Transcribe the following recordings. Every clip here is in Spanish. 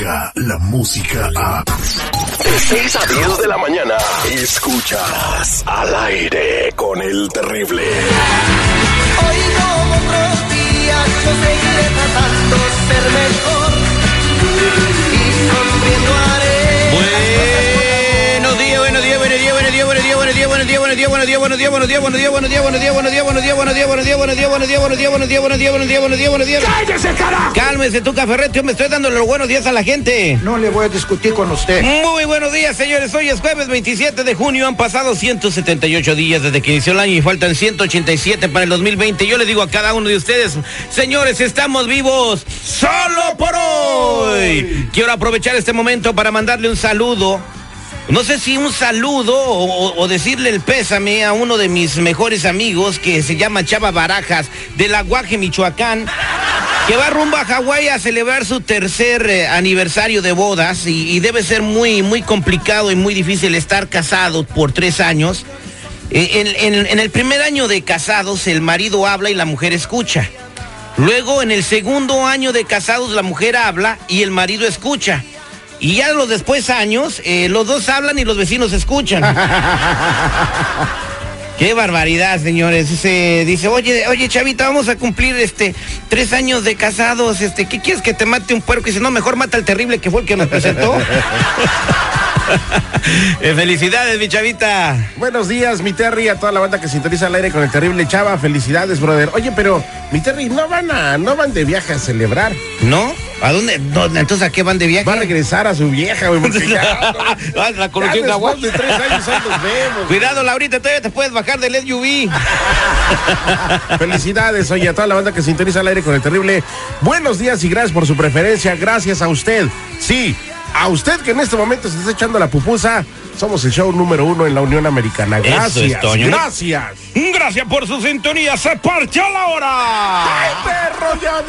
llega la música a... De 6 a 10 de la mañana, escuchas al aire con el terrible. Hoy como otros días yo seguiré tratando de ser mejor buenos días, buenos días, buenos días, buenos días, buenos días, buenos días, buenos días, buenos días, buenos días, buenos días, buenos días, buenos días, buenos días, buenos días, buenos días, buenos días, buenos días, buenos días. ¡Cállese, carajo! Cálmese tu café yo me estoy dando los buenos días a la gente. No le voy a discutir con usted. Muy buenos días, señores. Hoy es jueves 27 de junio. Han pasado 178 días desde que inició el año y faltan 187 para el 2020. Yo les digo a cada uno de ustedes, señores, estamos vivos solo por hoy. Quiero aprovechar este momento para mandarle un saludo. No sé si un saludo o, decirle el pésame a uno de mis mejores amigos que se llama Chava Barajas de la Guaje, Michoacán que va rumbo a Hawái a celebrar su tercer eh, aniversario de bodas y, debe ser muy, muy complicado y muy difícil estar casado por tres años. Eh, en el primer año de casados el marido habla y la mujer escucha. Luego en el segundo año de casados la mujer habla y el marido escucha. Y ya los después años eh, los dos hablan y los vecinos escuchan. Qué barbaridad, señores. Se dice, oye, oye, Chavita, vamos a cumplir este tres años de casados. Este, ¿qué quieres que te mate un puerco? Y dice, no, mejor mata al terrible que fue el que nos presentó. Eh, felicidades, mi chavita. Buenos días, mi Terry, a toda la banda que sintoniza al aire con el terrible Chava. Felicidades, brother. Oye, pero, mi Terry, no van a, no van de viaje a celebrar. ¿No? ¿A dónde? ¿Dónde? Entonces, ¿a qué van de viaje? Va a regresar a su vieja, güey. porque ya, Ah, la después Hawái. de tres años ahí nos vemos. Cuidado, Laurita, todavía te puedes bajar del SUV. Felicidades, oye, a toda la banda que sintoniza al aire con el terrible. Buenos días y gracias por su preferencia. Gracias a usted. Sí, a usted que en este momento se está echando la pupusa. Somos el show número uno en la Unión Americana. Gracias. es, Toño. Gracias. Gracias por su sintonía. Se partió la hora. ¡Ay, perro! Ya.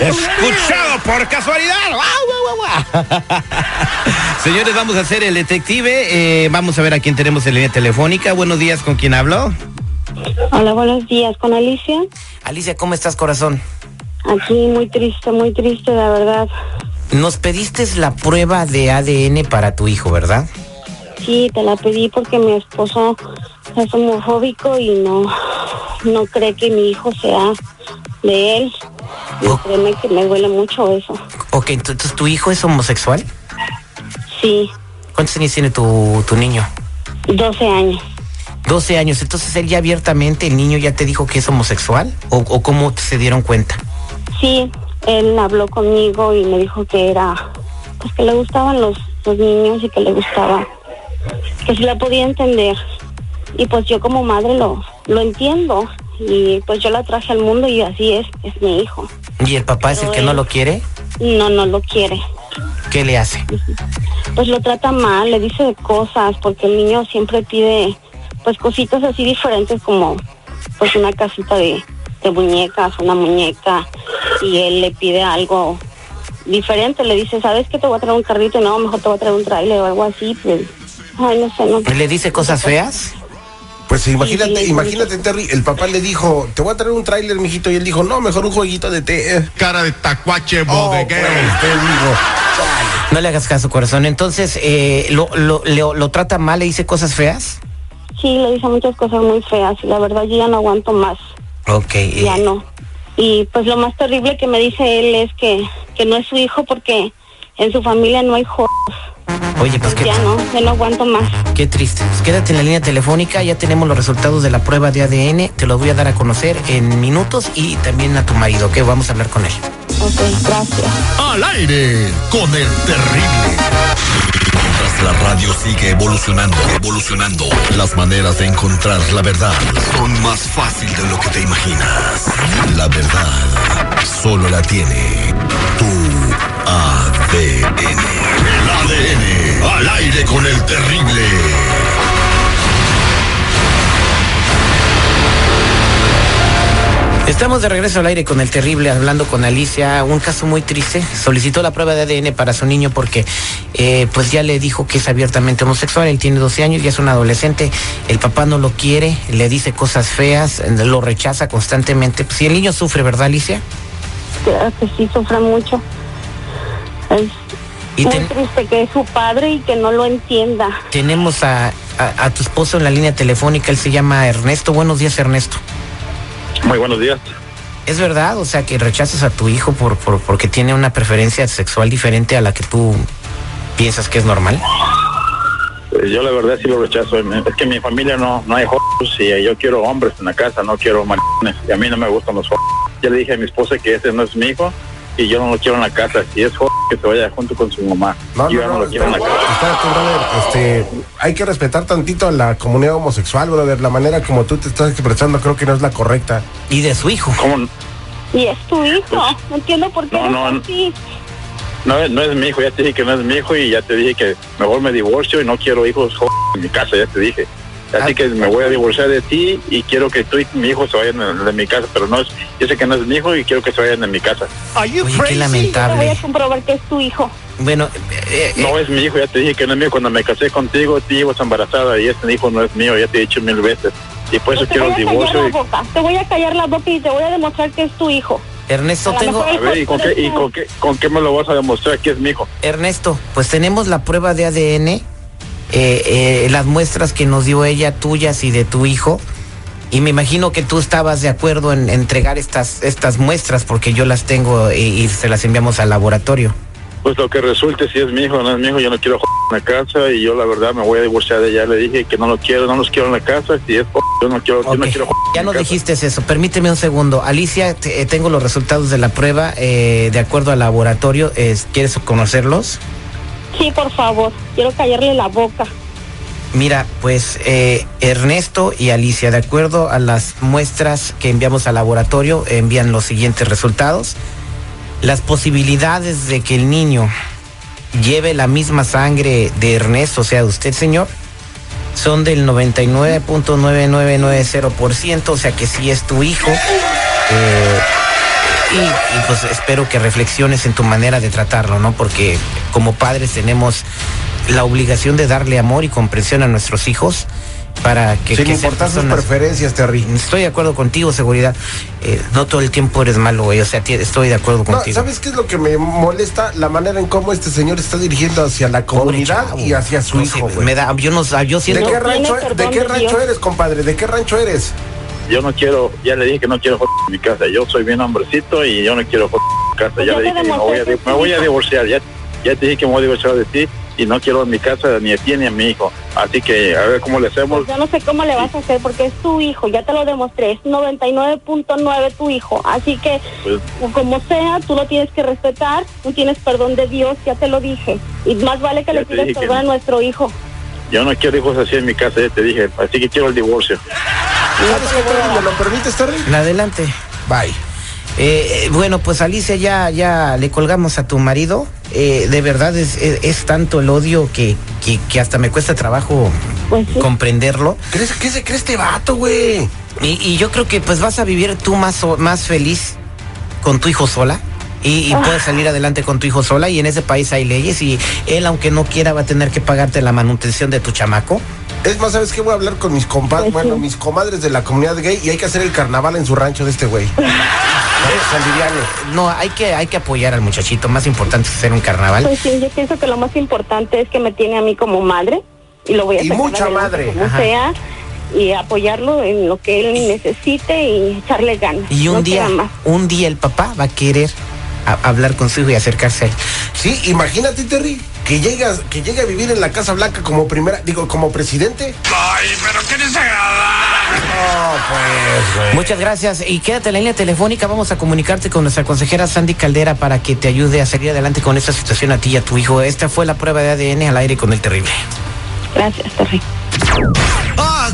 Escuchado por casualidad. ¡Guau, guau, guau, guau! Señores, vamos a hacer el detective. Eh, vamos a ver a quién tenemos en línea telefónica. Buenos días, ¿con quién hablo? Hola, buenos días. ¿Con Alicia? Alicia, ¿cómo estás, corazón? Aquí muy triste, muy triste, la verdad. Nos pediste la prueba de ADN para tu hijo, ¿verdad? Sí, te la pedí porque mi esposo es homofóbico y no, no cree que mi hijo sea de él. Oh. créeme que me duele mucho eso. Ok, entonces tu hijo es homosexual. Sí, ¿Cuántos años tiene tu, tu niño? 12 años. 12 años. Entonces él ya abiertamente, el niño ya te dijo que es homosexual. ¿O, o cómo se dieron cuenta? Sí, él habló conmigo y me dijo que era, pues que le gustaban los, los niños y que le gustaba, que si la podía entender. Y pues yo como madre lo, lo entiendo. Y pues yo la traje al mundo y así es, es mi hijo. ¿Y el papá es el que no lo quiere? No, no lo quiere. ¿Qué le hace? Pues lo trata mal, le dice cosas, porque el niño siempre pide pues cositas así diferentes como pues una casita de, de muñecas, una muñeca, y él le pide algo diferente, le dice, ¿sabes qué te voy a traer un carrito? No, mejor te voy a traer un trailer o algo así, pues, ay, no sé, no. ¿Le dice cosas feas? Pues imagínate, Sí, sí, imagínate, Terry, el papá le dijo, te voy a traer un tráiler, mijito, y él dijo, no, mejor un jueguito de té. Cara de tacuache Oh, bodeguero. pues, te digo. No le hagas caso, corazón. Entonces, eh, lo, lo, lo, lo trata mal? ¿Le dice cosas feas? Sí, le dice muchas cosas muy feas y la verdad yo ya no aguanto más. Ok. eh, ya no. Y pues lo más terrible que me dice él es que, que no es su hijo porque en su familia no hay hijos. Oye, pues qué, Ya no, ya no aguanto más. qué triste. Pues quédate en la línea telefónica, ya tenemos los resultados de la prueba de ADN, te los voy a dar a conocer en minutos y también a tu marido, que vamos a hablar con él. Ok, gracias. Al aire con el terrible. Mientras la radio sigue evolucionando, evolucionando, las maneras de encontrar la verdad son más fácil de lo que te imaginas. La verdad solo la tiene tu ADN. El ADN al aire con el terrible. Estamos de regreso al aire con el terrible, hablando con Alicia, un caso muy triste. Solicitó la prueba de ADN para su niño porque eh, pues ya le dijo que es abiertamente homosexual, él tiene 12 años, ya es un adolescente, el papá no lo quiere, le dice cosas feas, lo rechaza constantemente. Pues, si el niño sufre, ¿verdad Alicia? Que sí sufre mucho. Es Y muy ten- triste que es su padre y que no lo entienda. tenemos a, a- a tu esposo en la línea telefónica, él se llama Ernesto. Buenos días, Ernesto. Muy buenos días. ¿Es verdad? O sea, que rechazas a tu hijo por, por porque tiene una preferencia sexual diferente a la que tú piensas que es normal. Eh, Yo la verdad sí lo rechazo. Es que en mi familia no, no hay jóvenes y yo quiero hombres en la casa, no quiero maricones. Y a mí no me gustan los jóvenes. Ya le dije a mi esposa que ese no es mi hijo y yo no lo quiero en la casa. Si es joven, que se vaya junto con su mamá. No, yo no, no, no, lo quiero en la casa. espérate, brother, este, hay que respetar tantito a la comunidad homosexual, brother. La manera como tú te estás expresando creo que no es la correcta. Y de su hijo. ¿Cómo? Y es tu hijo. No entiendo por qué No, no. No, es- no es mi hijo, ya te dije que no es mi hijo y ya te dije que mejor me divorcio y no quiero hijos en mi casa, ya te dije. Así Ah. que me voy a divorciar de ti y quiero que tú y mi hijo se vayan de, mi casa, pero no es, yo sé que no es mi hijo y quiero que se vayan de mi casa. Oye, qué Te voy lamentable. a comprobar que es tu hijo. Bueno, eh, eh, No es mi hijo, ya te dije que no es mío. Cuando me casé contigo, tú ibas embarazada y este hijo no es mío, ya te he dicho mil veces. Y por eso te quiero el divorcio. Y, boca. Te voy a callar la boca y te voy a demostrar que es tu hijo. Ernesto, a tengo... a ver, ¿y con qué, y con qué, con qué me lo vas a demostrar que es mi hijo? Ernesto, pues tenemos la prueba de ADN, eh, eh, las muestras que nos dio ella, tuyas y de tu hijo. Y me imagino que tú estabas de acuerdo en entregar estas, estas muestras porque yo las tengo y, y se las enviamos al laboratorio. Pues lo que resulte, si es mi hijo o no es mi hijo, yo no quiero en la casa y yo la verdad me voy a divorciar de ella. Le dije que no lo quiero, no los quiero en la casa. Si es yo no quiero, yo no quiero Ya nos dijiste eso. Permíteme un segundo. Alicia, te- eh, tengo los resultados de la prueba eh, de acuerdo al laboratorio. Eh, ¿Quieres conocerlos? Sí, por favor. Quiero callarle la boca. Mira, pues eh, Ernesto y Alicia, de acuerdo a las muestras que enviamos al laboratorio, envían los siguientes resultados. Las posibilidades de que el niño lleve la misma sangre de Ernesto, o sea, de usted, señor, son del 99.9990%, o sea que sí es tu hijo. Eh, y, y, pues espero que reflexiones en tu manera de tratarlo, ¿no? Porque como padres tenemos la obligación de darle amor y comprensión a nuestros hijos para que, Sin que importar sus preferencias, Terry. Estoy de acuerdo contigo, seguridad. Eh, no todo el tiempo eres malo, güey. O sea, estoy de acuerdo No, contigo. ¿sabes qué es lo que me molesta? La manera en cómo este señor está dirigiendo hacia la comunidad y hacia su No sé, hijo, güey. me da, yo no, yo ¿De siento. qué No rancho, tiene ¿de qué de rancho eres, compadre? ¿De qué rancho eres? Yo no quiero, ya le dije que no quiero en mi casa. Yo soy bien hombrecito y yo no quiero en mi casa. Pues ya ya le dije que me voy, a, me voy divorciar. Ya, ya te dije que me voy a divorciar de ti y no quiero en mi casa ni a ti ni a mi hijo. Así que a ver cómo le hacemos. Pues yo no sé cómo le vas a hacer porque es tu hijo. Ya te lo demostré. Es 99.9 tu hijo. Así que, Pues, como sea, tú lo tienes que respetar. Tú tienes perdón de Dios. Ya te lo dije. Y más vale que le pidas que perdón a nuestro hijo. yo no quiero hijos así en mi casa, ya te dije. Así que quiero el divorcio. ¿Sabes qué, Terry? ¿Me lo permites, Terry? Adelante. Bye. Eh, eh, bueno, pues Alicia, ya, ya le colgamos a tu marido. Eh, de verdad es, es- es tanto el odio que, que, que hasta me cuesta trabajo Pues sí. comprenderlo. ¿Crees, ¿Qué se cree este vato, güey? Y, y yo creo que pues vas a vivir tú más, más feliz con tu hijo sola. Y, y puedes salir adelante con tu hijo sola y en ese país hay leyes y él aunque no quiera va a tener que pagarte la manutención de tu chamaco. Es más, ¿sabes qué? Voy a hablar con mis compadres, sí. bueno, mis comadres de la comunidad gay y hay que hacer el carnaval en su rancho de este güey. No, hay que, hay que apoyar al muchachito, más importante es hacer un carnaval. Pues sí, yo pienso que lo más importante es que me tiene a mí como madre y lo voy a Y sacar mucha adelante madre. como Ajá. sea y apoyarlo en lo que él necesite y echarle ganas. Y un no día, un día el papá va a querer a- hablar con su hijo y acercarse a él. Sí, imagínate, Terry, que llegas, que llegue a vivir en la Casa Blanca como primera, digo, como presidente. Ay, pero qué desagradable. No, pues, güey. Muchas gracias y quédate en la línea telefónica. Vamos a comunicarte con nuestra consejera Sandy Caldera para que te ayude a salir adelante con esta situación a ti y a tu hijo. Esta fue la prueba de ADN al aire con el terrible. Gracias, Terry.